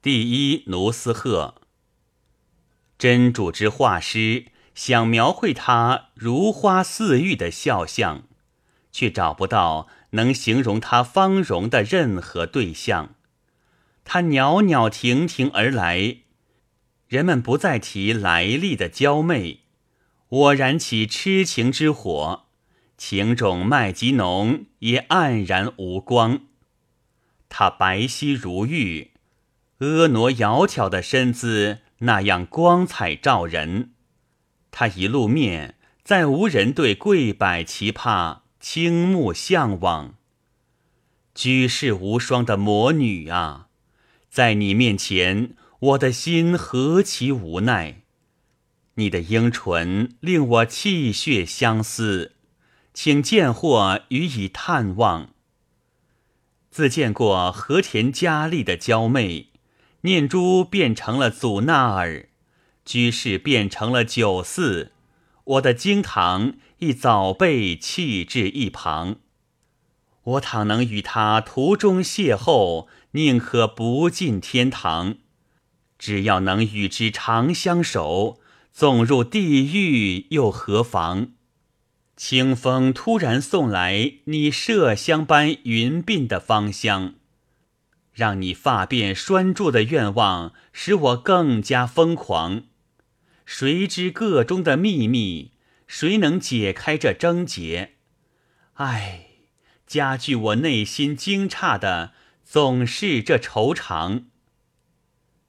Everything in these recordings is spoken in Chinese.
第一奴斯鹤。真主之画师想描绘他如花似玉的肖像，却找不到能形容他芳容的任何对象。他袅袅婷婷而来，人们不再提来历的娇媚，我燃起痴情之火，情种麦吉浓，也黯然无光。他白皙如玉，婀娜窈窕的身姿那样光彩照人。他一露面，再无人对贵柏奇葩倾慕向往。举世无双的魔女啊，在你面前，我的心何其无奈！你的樱唇令我泣血相思，请见或予以探望。自见过和田佳丽的娇媚，念珠变成了祖纳尔，居士变成了酒肆，我的经堂亦早被弃置一旁。我倘能与他途中邂逅，宁可不进天堂；只要能与之长相守，纵入地狱又何妨？清风突然送来你麝香般云鬓的芳香，让你发辫拴住的愿望，使我更加疯狂。谁知个中的秘密？谁能解开这症结？唉，加剧我内心惊诧的，总是这愁肠。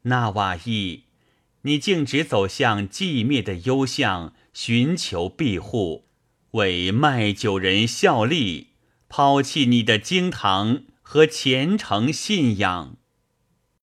纳瓦伊，你径直走向寂灭的幽巷，寻求庇护。为卖酒人效力，抛弃你的经堂和虔诚信仰。